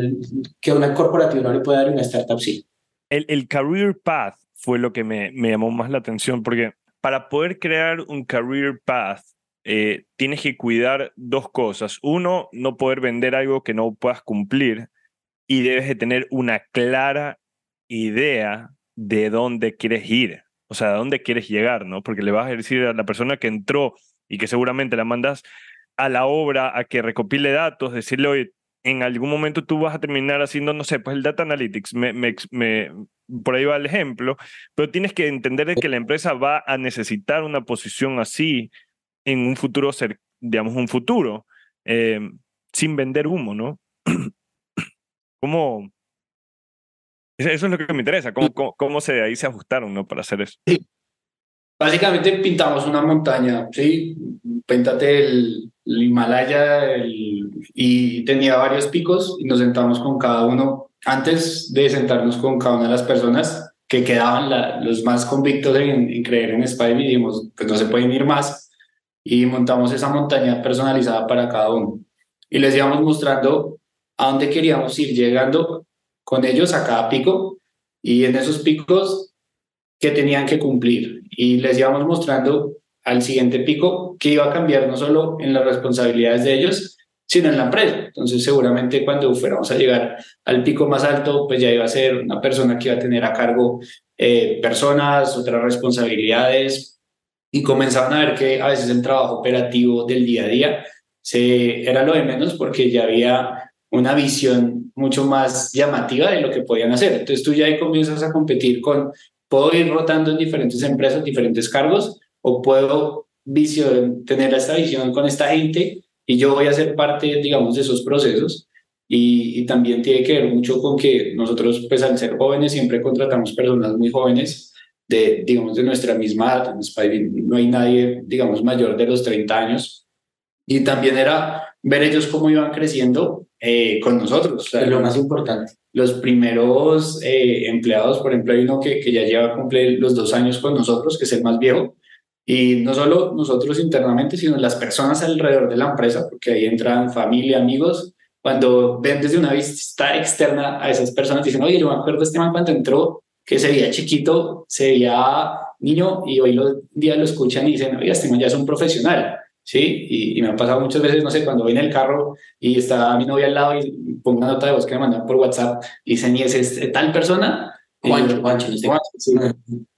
que una corporativa no le puede dar y una startup sí. El, el career path fue lo que me, me llamó más la atención porque para poder crear un career path eh, tienes que cuidar dos cosas. Uno, no poder vender algo que no puedas cumplir y debes de tener una clara idea de dónde quieres ir, o sea, de dónde quieres llegar, ¿no? Porque le vas a decir a la persona que entró y que seguramente la mandas a la obra a que recopile datos, decirle, oye, en algún momento tú vas a terminar haciendo, no sé, pues el data analytics, me, me, por ahí va el ejemplo, pero tienes que entender que la empresa va a necesitar una posición así en un futuro, digamos, un futuro, eh, sin vender humo, ¿no? ¿Cómo, eso es lo que me interesa, cómo, cómo, se, ahí se ajustaron ¿no? para hacer eso. Sí. Básicamente pintamos una montaña, ¿sí? Péntate el, Himalaya y tenía varios picos y nos sentamos con cada uno. Antes de sentarnos con cada una de las personas que quedaban los más convictos en, creer en Spy, dijimos, pues no se pueden ir más y montamos esa montaña personalizada para cada uno. Y les íbamos mostrando a dónde queríamos ir llegando con ellos a cada pico y en esos picos que tenían que cumplir y les íbamos mostrando al siguiente pico que iba a cambiar no solo en las responsabilidades de ellos, sino en la empresa. Entonces seguramente cuando fuéramos a llegar al pico más alto, pues ya iba a ser una persona que iba a tener a cargo eh, personas, otras responsabilidades y comenzaban a ver que a veces el trabajo operativo del día a día se, era lo de menos porque ya había una visión mucho más llamativa de lo que podían hacer. Entonces tú ya ahí comienzas a competir con, puedo ir rotando en diferentes empresas, diferentes cargos, o puedo tener esta visión con esta gente y yo voy a ser parte, digamos, de esos procesos. y, y, también tiene que ver mucho con que nosotros, pues al ser jóvenes, siempre contratamos personas muy jóvenes, de, digamos, de nuestra misma edad. No hay nadie, digamos, mayor de los 30 años. Y también era ver ellos cómo iban creciendo eh, con nosotros. es lo más importante. Los primeros eh, empleados, por ejemplo, hay uno que, que ya lleva cumplir los dos años con nosotros, que es el más viejo. Y no solo nosotros internamente, sino las personas alrededor de la empresa, porque ahí entran familia, amigos, cuando ven desde una vista externa a esas personas, dicen, oye, yo me acuerdo de este man cuando entró, que se veía chiquito, se veía niño, y hoy los días lo escuchan y dicen, oye, este man ya es un profesional, ¿sí? Y, me ha pasado muchas veces, no sé, cuando voy en el carro y está mi novia al lado y pongo una nota de voz que me mandan por WhatsApp, y dicen, ¿y es, tal persona? Juancho, Juancho,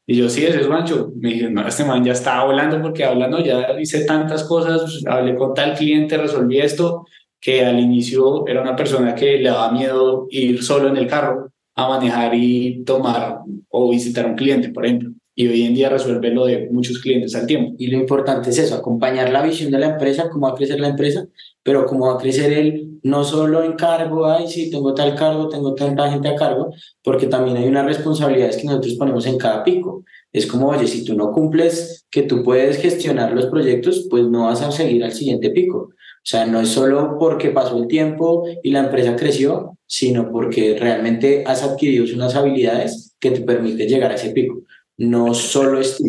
Y yo, sí, ese es Juancho. Me dije, no, este man ya estaba volando porque hablando, ya hice tantas cosas, hablé con tal cliente, resolví esto, que al inicio era una persona que le daba miedo ir solo en el carro a manejar y tomar o visitar a un cliente, por ejemplo. Y hoy en día resuelve lo de muchos clientes al tiempo. Y lo importante es eso, acompañar la visión de la empresa, cómo va a crecer la empresa, pero cómo va a crecer él, no solo en cargo, ay, sí, tengo tal cargo, tengo tanta gente a cargo, porque también hay unas responsabilidades que nosotros ponemos en cada pico. Es como, oye, si tú no cumples que tú puedes gestionar los proyectos, pues no vas a seguir al siguiente pico. O sea, no es solo porque pasó el tiempo y la empresa creció, sino porque realmente has adquirido unas habilidades que te permiten llegar a ese pico. No solo es...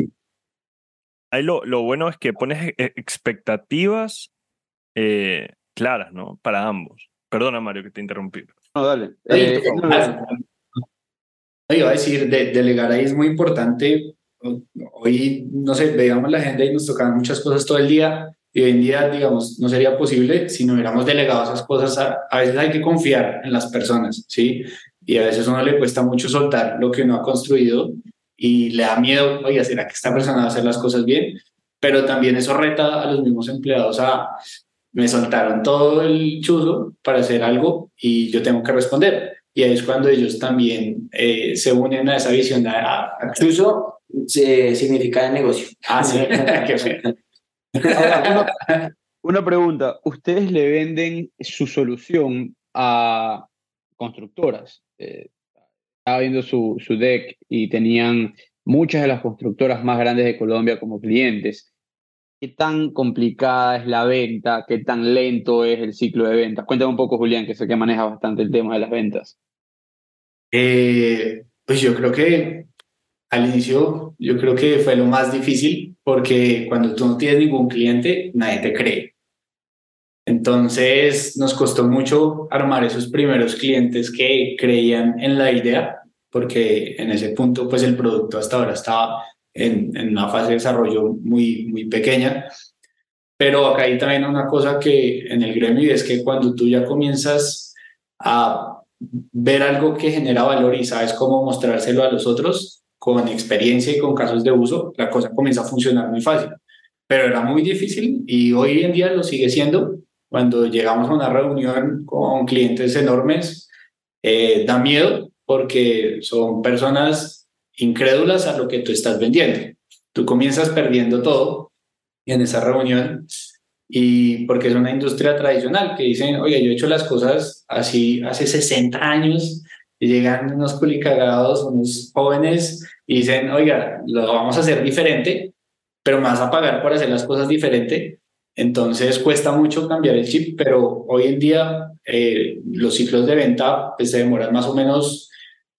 Ahí lo, lo bueno es que pones e, expectativas eh, claras, ¿no? Para ambos. Perdona, Mario, que te interrumpí. No, dale. Eh, iba a decir, de, delegar ahí es muy importante. Hoy, no sé, veíamos la agenda y nos tocaban muchas cosas todo el día y hoy en día, digamos, no sería posible si no hubiéramos delegado esas cosas. A, veces hay que confiar en las personas, ¿sí? Y a veces a uno le cuesta mucho soltar lo que uno ha construido y le da miedo, oye, ¿será que esta persona va a hacer las cosas bien? Pero también eso reta a los mismos empleados a, me soltaron todo el chuzo para hacer algo y yo tengo que responder. Y ahí es cuando ellos también eh, se unen a esa visión de... Ah, chuzo significa negocio. Ah, sí, una, pregunta, ¿ustedes le venden su solución a constructoras? Eh, estaba viendo su, su deck y tenían muchas de las constructoras más grandes de Colombia como clientes. ¿Qué tan complicada es la venta? ¿Qué tan lento es el ciclo de ventas? Cuéntame un poco, Julián, que sé que maneja bastante el tema de las ventas. Eh, pues yo creo que al inicio, yo creo que fue lo más difícil porque cuando tú no tienes ningún cliente, nadie te cree. Entonces nos costó mucho armar esos primeros clientes que creían en la idea, porque en ese punto pues el producto hasta ahora estaba en, en una fase de desarrollo muy, muy pequeña. Pero acá hay también una cosa que en el gremio y es que cuando tú ya comienzas a ver algo que genera valor y sabes cómo mostrárselo a los otros, con experiencia y con casos de uso, la cosa comienza a funcionar muy fácil. Pero era muy difícil y hoy en día lo sigue siendo. Cuando llegamos a una reunión con clientes enormes, eh, da miedo porque son personas incrédulas a lo que tú estás vendiendo. Tú comienzas perdiendo todo en esa reunión y porque es una industria tradicional que dicen, oye, yo he hecho las cosas así hace 60 años y llegan unos culicagados, unos jóvenes y dicen, oiga, lo vamos a hacer diferente, pero más a pagar por hacer las cosas diferente. Entonces cuesta mucho cambiar el chip, pero hoy en día eh, los ciclos de venta pues, se demoran más o menos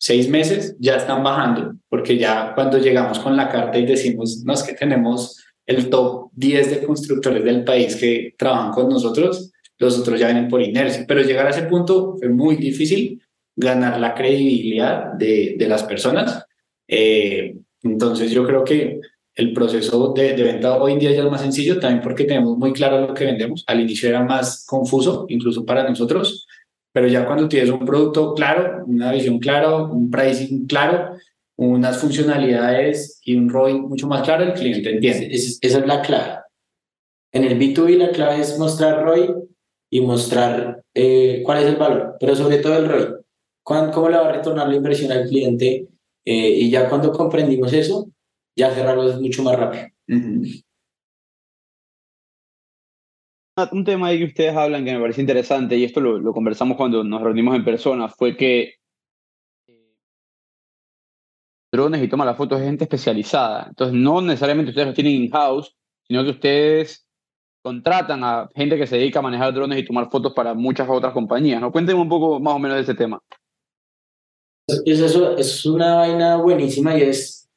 seis meses, ya están bajando, porque ya cuando llegamos con la carta y decimos, no es que tenemos el top 10 de constructores del país que trabajan con nosotros, los otros ya vienen por inercia, pero llegar a ese punto fue muy difícil ganar la credibilidad de, de las personas. Eh, entonces yo creo que el proceso de, de, venta hoy en día ya es más sencillo, también porque tenemos muy claro lo que vendemos. Al inicio era más confuso, incluso para nosotros, pero ya cuando tienes un producto claro, una visión clara, un pricing claro, unas funcionalidades y un ROI mucho más claro, el cliente entiende. esa es la clave. En el B2B la clave es mostrar ROI y mostrar eh, cuál es el valor, pero sobre todo el ROI cómo le va a retornar la inversión al cliente. Eh, y ya cuando comprendimos eso, ya cerrarlo es mucho más rápido. Un tema ahí que ustedes hablan que me parece interesante, y esto lo, conversamos cuando nos reunimos en persona, fue que drones y toma las fotos de gente especializada. Entonces, no necesariamente ustedes los tienen in-house, sino que ustedes contratan a gente que se dedica a manejar drones y tomar fotos para muchas otras compañías. ¿no? Cuéntenme un poco más o menos de ese tema. Es, eso, es una vaina buenísima y es,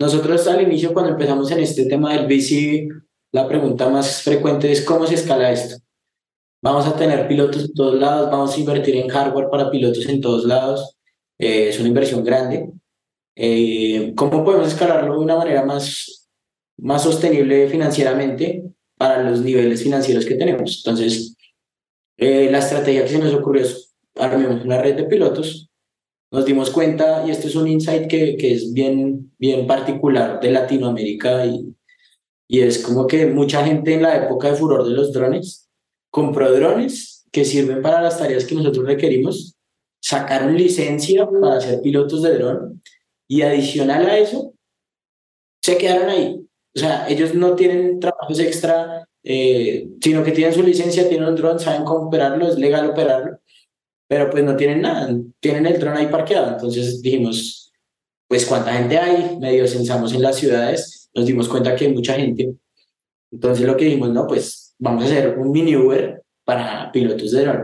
nosotros al inicio cuando empezamos en este tema del bici, la pregunta más frecuente es cómo se escala esto. Vamos a tener pilotos en todos lados, vamos a invertir en hardware para pilotos en todos lados. Eh, es una inversión grande. Eh, ¿Cómo podemos escalarlo de una manera más, más sostenible financieramente para los niveles financieros que tenemos? Entonces, eh, la estrategia que se nos ocurrió es armemos una red de pilotos. Nos dimos cuenta, y este es un insight que, que es bien, bien particular de Latinoamérica, y, y es como que mucha gente en la época de furor de los drones compró drones que sirven para las tareas que nosotros requerimos, sacaron licencia para ser pilotos de dron y adicional a eso, se quedaron ahí. O sea, ellos no tienen trabajos extra, eh, sino que tienen su licencia, tienen un dron, saben cómo operarlo, es legal operarlo, pero pues no tienen nada, tienen el dron ahí parqueado. Entonces dijimos, pues cuánta gente hay, medio censamos en las ciudades, nos dimos cuenta que hay mucha gente. Entonces lo que dijimos, no, pues vamos a hacer un mini Uber para pilotos de dron.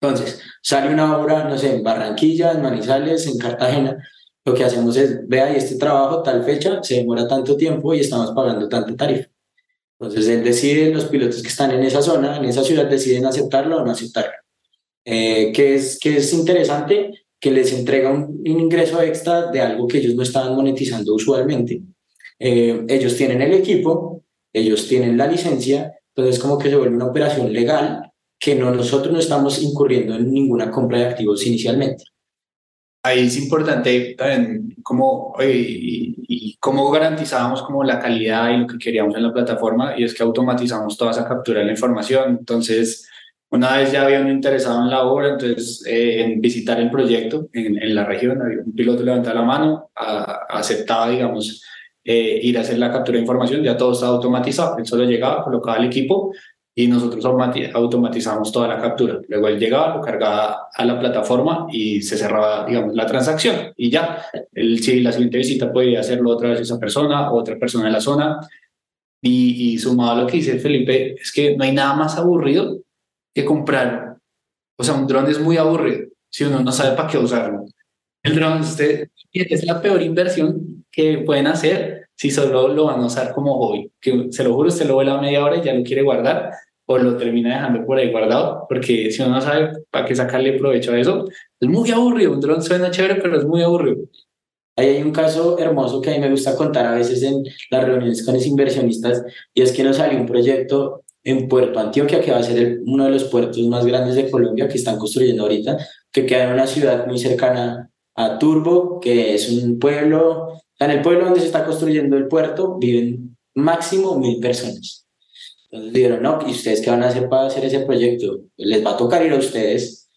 Entonces, sale una obra, no sé, en Barranquilla, en Manizales, en Cartagena, lo que hacemos es, vea, y este trabajo, tal fecha, se demora tanto tiempo y estamos pagando tanta tarifa. Entonces él decide, los pilotos que están en esa zona, en esa ciudad, deciden aceptarlo o no aceptarlo. Eh, que, es, que es interesante que les entrega un, ingreso extra de algo que ellos no estaban monetizando usualmente. Eh, ellos tienen el equipo, ellos tienen la licencia, entonces como que se vuelve una operación legal que no, nosotros no estamos incurriendo en ninguna compra de activos inicialmente ahí es importante también cómo, y, y, cómo garantizábamos como la calidad y lo que queríamos en la plataforma, y es que automatizamos toda esa captura de la información. Entonces, una vez ya había un interesado en la obra, entonces eh, en visitar el proyecto en, en, la región, había un piloto levantaba la mano, a, aceptaba, digamos, eh, ir a hacer la captura de información, ya todo estaba automatizado, él solo llegaba, colocaba el equipo y nosotros automatizamos toda la captura. Luego él llegaba, lo cargaba a la plataforma y se cerraba, digamos, la transacción y ya. Él, si la siguiente visita podía hacerlo otra vez esa persona otra persona en la zona. Y, y sumado a lo que dice Felipe, es que no hay nada más aburrido que comprar. O sea, un dron es muy aburrido si uno no sabe para qué usarlo. El dron usted, es la peor inversión que pueden hacer si solo lo van a usar como hobby. Que se lo juro, usted lo vuela media hora y ya lo quiere guardar o lo termina dejando por ahí guardado, porque si uno no sabe para qué sacarle provecho a eso, es muy aburrido. Un dron suena chévere, pero es muy aburrido. Ahí hay un caso hermoso que a mí me gusta contar a veces en las reuniones con los inversionistas, y es que nos salió un proyecto en Puerto Antioquia, que va a ser uno de los puertos más grandes de Colombia que están construyendo ahorita, que queda en una ciudad muy cercana a Turbo, que es un pueblo en el pueblo donde se está construyendo el puerto viven máximo mil personas. Entonces dijeron, no, ¿y ustedes qué van a hacer para hacer ese proyecto? Les va a tocar ir a ustedes.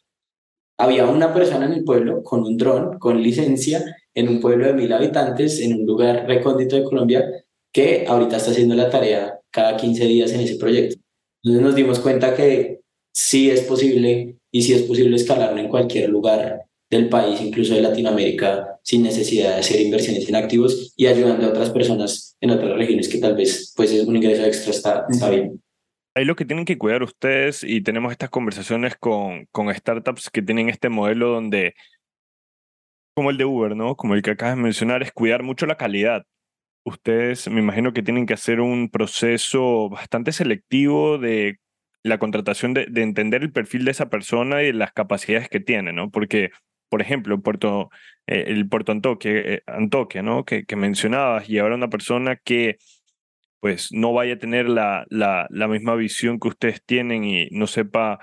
Había una persona en el pueblo con un dron, con licencia, en un pueblo de mil habitantes, en un lugar recóndito de Colombia, que ahorita está haciendo la tarea cada 15 días en ese proyecto. Entonces nos dimos cuenta que sí es posible y sí es posible escalarlo en cualquier lugar del país, incluso de Latinoamérica, sin necesidad de hacer inversiones en activos y ayudando a otras personas en otras regiones que tal vez pues es un ingreso extra está, está bien. Ahí lo que tienen que cuidar ustedes y tenemos estas conversaciones con, con startups que tienen este modelo donde, como el de Uber, ¿no? Como el que acabas de mencionar, es cuidar mucho la calidad. Ustedes me imagino que tienen que hacer un proceso bastante selectivo de la contratación, de, de entender el perfil de esa persona y las capacidades que tiene, ¿no? Porque por ejemplo, Puerto, eh, el Puerto Antoque, eh, ¿no? Que, mencionabas, y ahora una persona que pues no vaya a tener la, la, misma visión que ustedes tienen y no sepa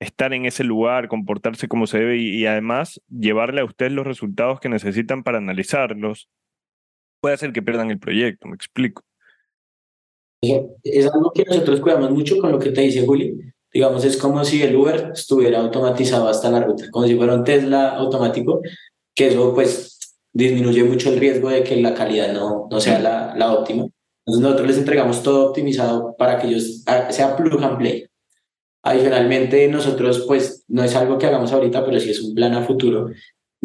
estar en ese lugar, comportarse como se debe y, además llevarle a ustedes los resultados que necesitan para analizarlos, puede hacer que pierdan el proyecto, me explico. Es algo que nosotros cuidamos mucho con lo que te dice Juli, digamos, es como si el Uber estuviera automatizado hasta la ruta, como si fuera un Tesla automático, que eso pues disminuye mucho el riesgo de que la calidad no, no sea la, la óptima. Entonces nosotros les entregamos todo optimizado para que ellos ah, sea plug and play. Adicionalmente, nosotros, pues, no es algo que hagamos ahorita, pero sí es un plan a futuro.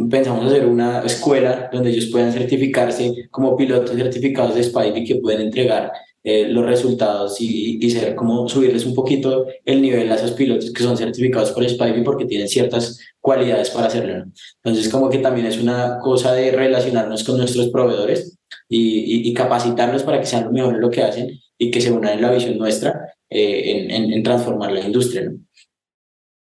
Pensamos hacer una escuela donde ellos puedan certificarse como pilotos certificados de Spivey que pueden entregar eh, los resultados y, y, ser como subirles un poquito el nivel a esos pilotos que son certificados por Spivey porque tienen ciertas cualidades para hacerlo. Entonces, como que también es una cosa de relacionarnos con nuestros proveedores y, y, capacitarlos para que sean lo mejor en lo que hacen y que se unan en la visión nuestra eh, en, en, transformar la industria. ¿no?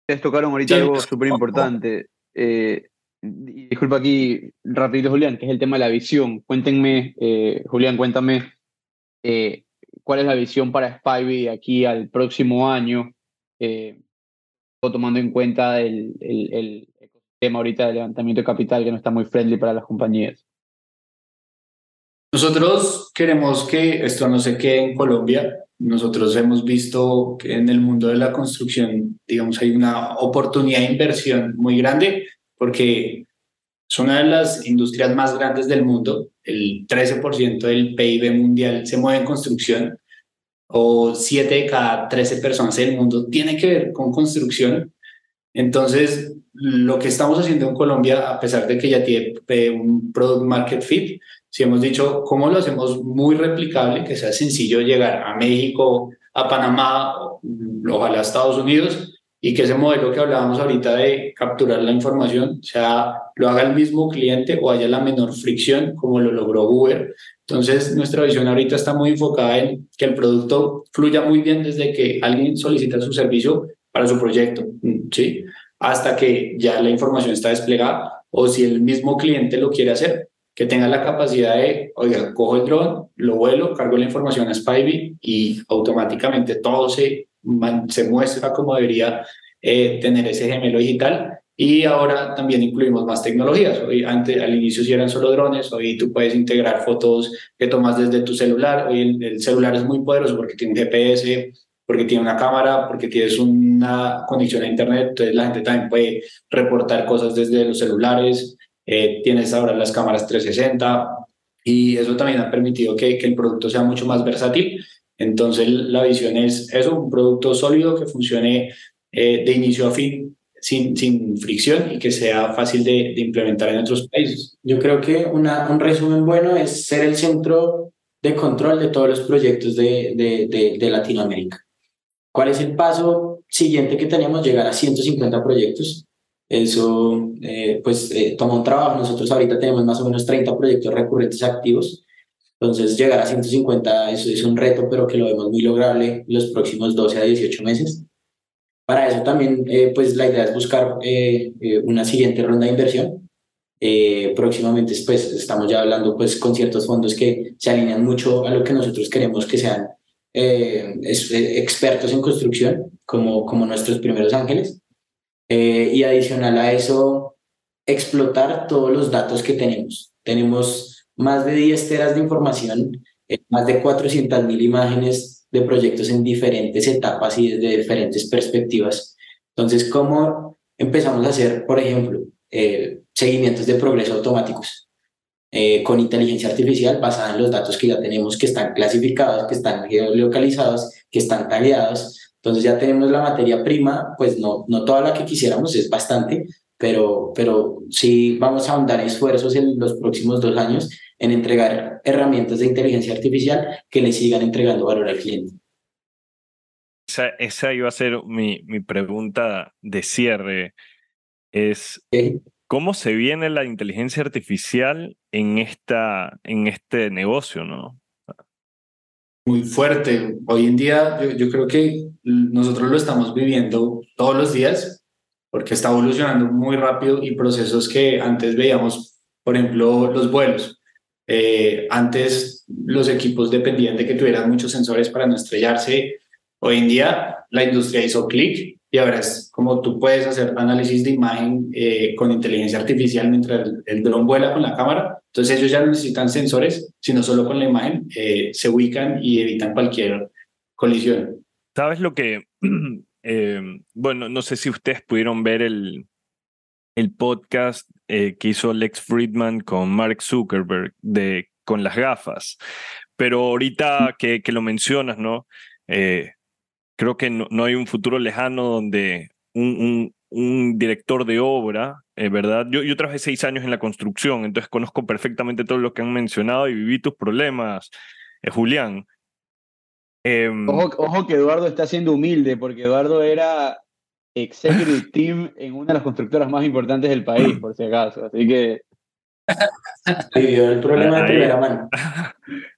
Ustedes tocaron ahorita algo súper importante. Eh, disculpa aquí, rapidito Julián, que es el tema de la visión. Cuéntenme, eh, Julián, cuéntame eh, cuál es la visión para Spivey de aquí al próximo año, eh, tomando en cuenta el, el, el ecosistema ahorita de levantamiento de capital que no está muy friendly para las compañías. Nosotros queremos que esto no se quede en Colombia. Nosotros hemos visto que en el mundo de la construcción, digamos, hay una oportunidad de inversión muy grande porque es una de las industrias más grandes del mundo. El 13% del PIB mundial se mueve en construcción o 7 de cada 13 personas del mundo tiene que ver con construcción. Entonces, lo que estamos haciendo en Colombia, a pesar de que ya tiene un product market fit, si hemos dicho cómo lo hacemos muy replicable, que sea sencillo llegar a México, a Panamá, ojalá a Estados Unidos, y que ese modelo que hablábamos ahorita de capturar la información, sea, lo haga el mismo cliente o haya la menor fricción, como lo logró Uber. Entonces, nuestra visión ahorita está muy enfocada en que el producto fluya muy bien desde que alguien solicita su servicio para su proyecto, ¿sí? Hasta que ya la información está desplegada o si el mismo cliente lo quiere hacer, que tenga la capacidad de, oiga, cojo el dron, lo vuelo, cargo la información a Spivey y automáticamente todo se, se muestra como debería eh, tener ese gemelo digital. Y ahora también incluimos más tecnologías. Hoy, antes, al inicio eran solo drones, hoy tú puedes integrar fotos que tomas desde tu celular. Hoy el, el celular es muy poderoso porque tiene un GPS, porque tiene una cámara, porque tienes una conexión a Internet. Entonces la gente también puede reportar cosas desde los celulares. Eh, tienes ahora las cámaras 360 y eso también ha permitido que, que, el producto sea mucho más versátil. Entonces la visión es eso, un producto sólido que funcione eh, de inicio a fin sin, sin fricción y que sea fácil de, implementar en otros países. Yo creo que una, un resumen bueno es ser el centro de control de todos los proyectos de, de, de, de Latinoamérica. ¿Cuál es el paso siguiente que tenemos? Llegar a 150 proyectos eso eh, pues eh, toma un trabajo. Nosotros ahorita tenemos más o menos 30 proyectos recurrentes activos. Entonces llegar a 150 eso es un reto, pero que lo vemos muy lograble los próximos 12 a 18 meses. Para eso también eh, pues la idea es buscar una siguiente ronda de inversión. próximamente pues estamos ya hablando pues con ciertos fondos que se alinean mucho a lo que nosotros queremos que sean expertos en construcción como, como nuestros primeros ángeles eh, y adicional a eso, explotar todos los datos que tenemos. Tenemos más de 10 teras de información, eh, más de 400 mil imágenes de proyectos en diferentes etapas y desde diferentes perspectivas. Entonces, ¿cómo empezamos a hacer, por ejemplo, eh, seguimientos de progreso automáticos? con inteligencia artificial basada en los datos que ya tenemos que están clasificados, que están geolocalizados, que están tagueados, entonces ya tenemos la materia prima, pues no, no toda la que quisiéramos, es bastante, pero, pero sí vamos a ahondar esfuerzos en los próximos dos años en entregar herramientas de inteligencia artificial que le sigan entregando valor al cliente. Esa, esa iba a ser mi, mi pregunta de cierre. Es, ¿cómo se viene la inteligencia artificial en, esta, en este negocio? ¿no? muy fuerte. Hoy en día yo, yo, creo que nosotros lo estamos viviendo todos los días porque está evolucionando muy rápido y procesos que antes veíamos, por ejemplo, los vuelos. Eh, antes los equipos dependían de que tuvieran muchos sensores para no estrellarse. Hoy en día la industria hizo clic y ahora es como tú puedes hacer análisis de imagen eh, con inteligencia artificial mientras el, el dron vuela con la cámara. Entonces ellos ya no necesitan sensores, sino solo con la imagen eh, se ubican y evitan cualquier colisión. ¿Sabes lo que... Eh, bueno, no sé si ustedes pudieron ver el, el podcast eh, que hizo Lex Friedman con Mark Zuckerberg de con las gafas. Pero ahorita que, que lo mencionas, ¿no? Eh, creo que no, hay un futuro lejano donde un, un, director de obra, eh, ¿verdad? Yo, yo trabajé seis años en la construcción, entonces conozco perfectamente todo lo que han mencionado y viví tus problemas, eh, Julián. Em, ojo, que Eduardo está siendo humilde, porque Eduardo era executive team en una de las constructoras más importantes del país, por si acaso. Así que. el problema de primera mano.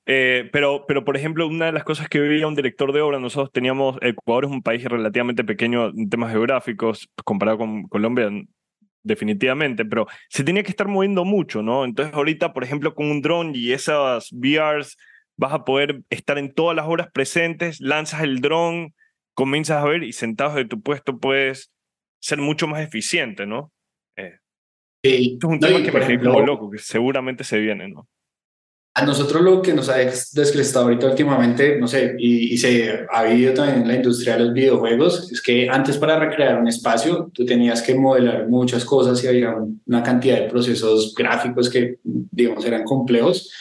Eh, pero, pero, por ejemplo, una de las cosas que vivía un director de obra, nosotros teníamos, Ecuador es un país relativamente pequeño en temas geográficos, comparado con Colombia, definitivamente, pero se tenía que estar moviendo mucho, ¿no? Entonces ahorita, por ejemplo, con un dron y esas VRs vas a poder estar en todas las horas presentes, lanzas el dron, comienzas a ver y sentados de tu puesto puedes ser mucho más eficiente, ¿no? Eh, es un tema que me ejemplo, loco, que seguramente se viene, ¿no? A nosotros lo que nos ha descrestado ahorita últimamente, no sé, y, y, se ha vivido también en la industria de los videojuegos, es que antes para recrear un espacio tú tenías que modelar muchas cosas y había una cantidad de procesos gráficos que, digamos, eran complejos.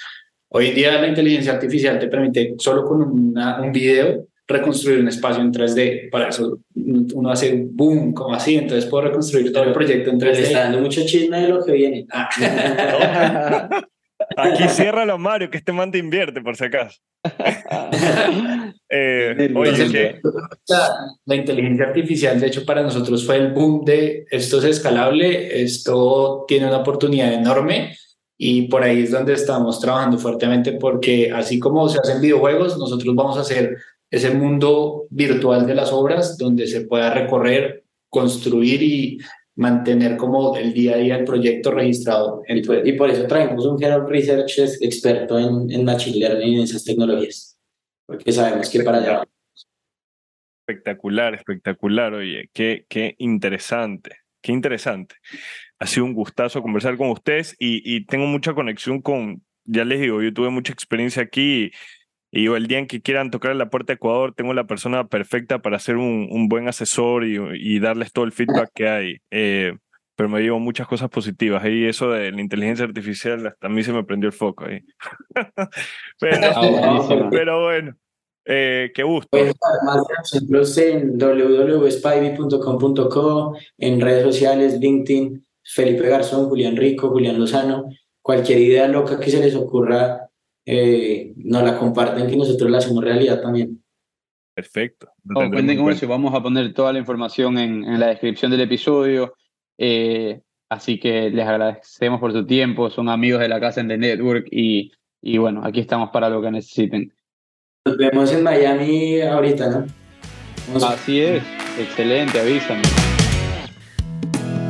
Hoy en día la inteligencia artificial te permite solo con un video reconstruir un espacio en 3D. Para eso uno hace boom, como así, entonces puedo reconstruir todo el proyecto en 3D. Le está dando mucho chisme de lo que viene. Ah. Aquí cierra lo Mario, que este man te invierte, por si acaso. eh, oye, la, inteligencia artificial, de hecho, para nosotros fue el boom de esto es escalable, esto tiene una oportunidad enorme y por ahí es donde estamos trabajando fuertemente porque así como se hacen videojuegos, nosotros vamos a hacer ese mundo virtual de las obras donde se pueda recorrer, construir y mantener como el día a día el proyecto registrado. Y por, eso traemos un General Research experto en, en Machine Learning y en esas tecnologías, porque sabemos que para allá Espectacular, espectacular, oye, qué, qué interesante, qué interesante. Ha sido un gustazo conversar con ustedes y, y tengo mucha conexión con, ya les digo, yo tuve mucha experiencia aquí y el día en que quieran tocar la puerta de Ecuador, tengo la persona perfecta para ser un, un buen asesor y, y, darles todo el feedback que hay. Eh, pero me llevo muchas cosas positivas. Y eso de la inteligencia artificial, hasta a mí se me prendió el foco ahí. pero, ah, pero, bueno, eh, qué gusto. Pues, más ejemplos en www.spivey.com.co, en redes sociales, LinkedIn, Felipe Garzón, Julián Rico, Julián Lozano. Cualquier idea loca que se les ocurra eh, nos la comparten que nosotros la hacemos realidad también. Perfecto. Oh, cuenten con eso, vamos a poner toda la información en, en la descripción del episodio. Eh, así que les agradecemos por su tiempo, son amigos de la casa en The Network y, y bueno, aquí estamos para lo que necesiten. Nos vemos en Miami ahorita, ¿no? Así es, excelente, avísame.